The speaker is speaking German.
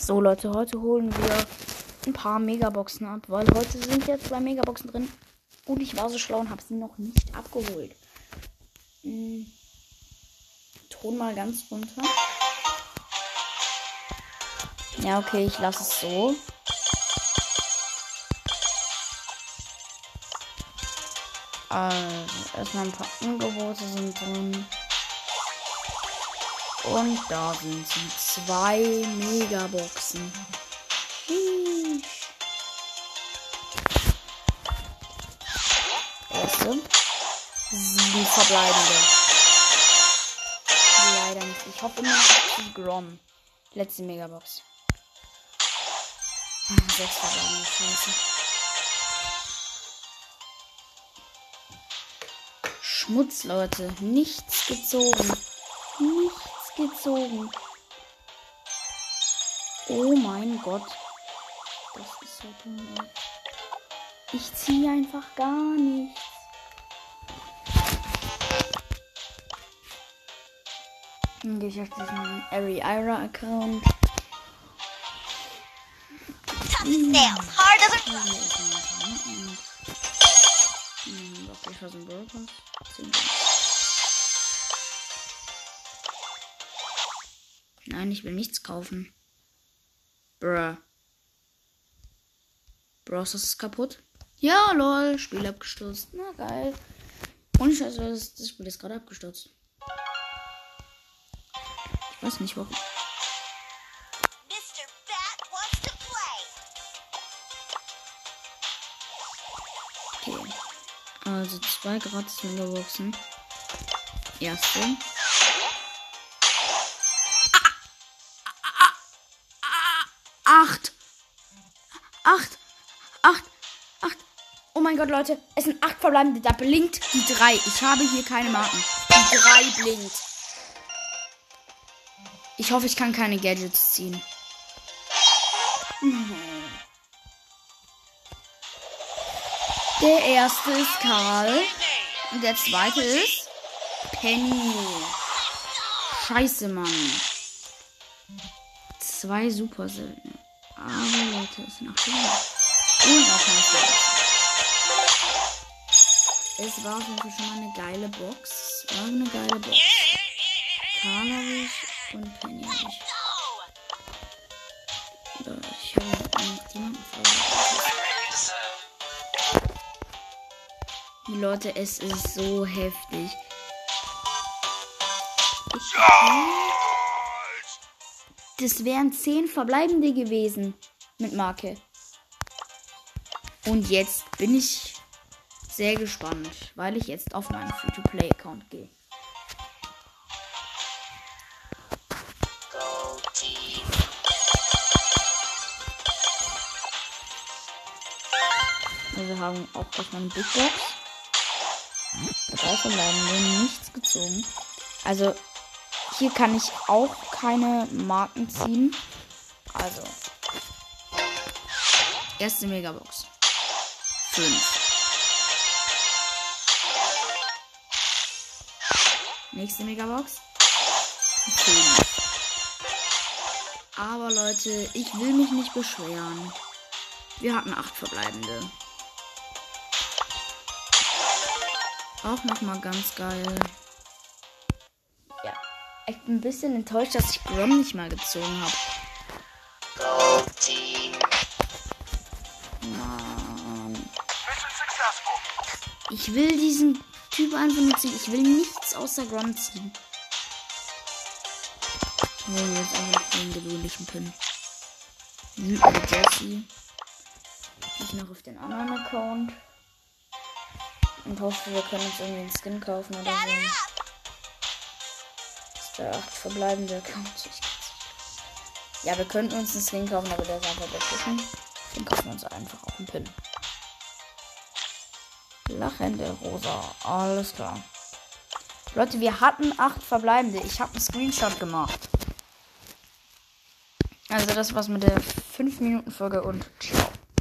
So Leute, heute holen wir ein paar Megaboxen ab, weil heute sind jetzt zwei Megaboxen drin. Und ich war so schlau und habe sie noch nicht abgeholt. Hm. Ton mal ganz runter. Ja, okay, ich lasse es so. Also, erstmal ein paar Angebote sind drin. Und da sind sie. Zwei Megaboxen. Erste. Sieben verbleibende. Leider nicht. Ich hoffe immer auf Grom. Letzte Megabox. Ah, sechs verbleibende. Scheiße. Schmutz, Leute. Nichts gezogen. Nichts gezogen. Oh mein Gott. Das ist so dumm. Ich ziehe einfach gar nichts. Gehe ich auf diesen Ari Ira Account. Nails, hard as a Hm, Okay, ich was ein Burger. Nein, ich will nichts kaufen. Bruh. Browser ist kaputt. Ja, lol. Spiel abgestürzt. Na geil. Und ich also, das, das Spiel ist gerade abgestürzt. Ich weiß nicht warum. Okay. Also zwei gratis Megaboxen. Erste. Mein Gott, Leute. Es sind acht verbleibende. Da blinkt die drei. Ich habe hier keine Marken. Die drei blinkt. Ich hoffe, ich kann keine Gadgets ziehen. Der erste ist Karl. Und der zweite ist Penny. Scheiße, Mann. Zwei super seltene. Aber Leute, es sind auch schon. Und noch eine Box. Es war auf jeden Fall schon mal eine geile Box. Es war eine geile Box. Karl habe ich und Penny habe ich. Ich habe noch jemanden. Die Leute, es ist so heftig. Das wären zehn verbleibende gewesen mit Marke. Und jetzt bin ich sehr gespannt, weil ich jetzt auf meinen Free-to-Play-Account gehe. Also wir haben auch auf meinem Big Box. Drei verbleibende, nichts gezogen. Also hier kann ich auch keine Marken ziehen. Also. Erste Megabox. Fünf. Nächste Megabox. Fünf. Aber Leute, ich will mich nicht beschweren. Wir hatten acht verbleibende. Auch nochmal ganz geil. Ja. Ich bin ein bisschen enttäuscht, dass ich Grom nicht mal gezogen habe. Mann. Ich will diesen Typ einfach nicht ziehen. Ich will nichts außer Grom ziehen. Will jetzt einfach den gewöhnlichen Pin. Wütende Jessie. Ich noch auf den anderen Account. Und hoffe, wir können uns irgendwie einen Skin kaufen oder so. Ist der 8 verbleibende Account. Ja, wir könnten uns einen Skin kaufen, aber der ist einfach beschissen. Den kaufen wir uns einfach auch einen Pin. Lachende Rosa. Alles klar. Leute, wir hatten 8 verbleibende. Ich habe einen Screenshot gemacht. Also das war's mit der 5 Minuten Folge und ciao.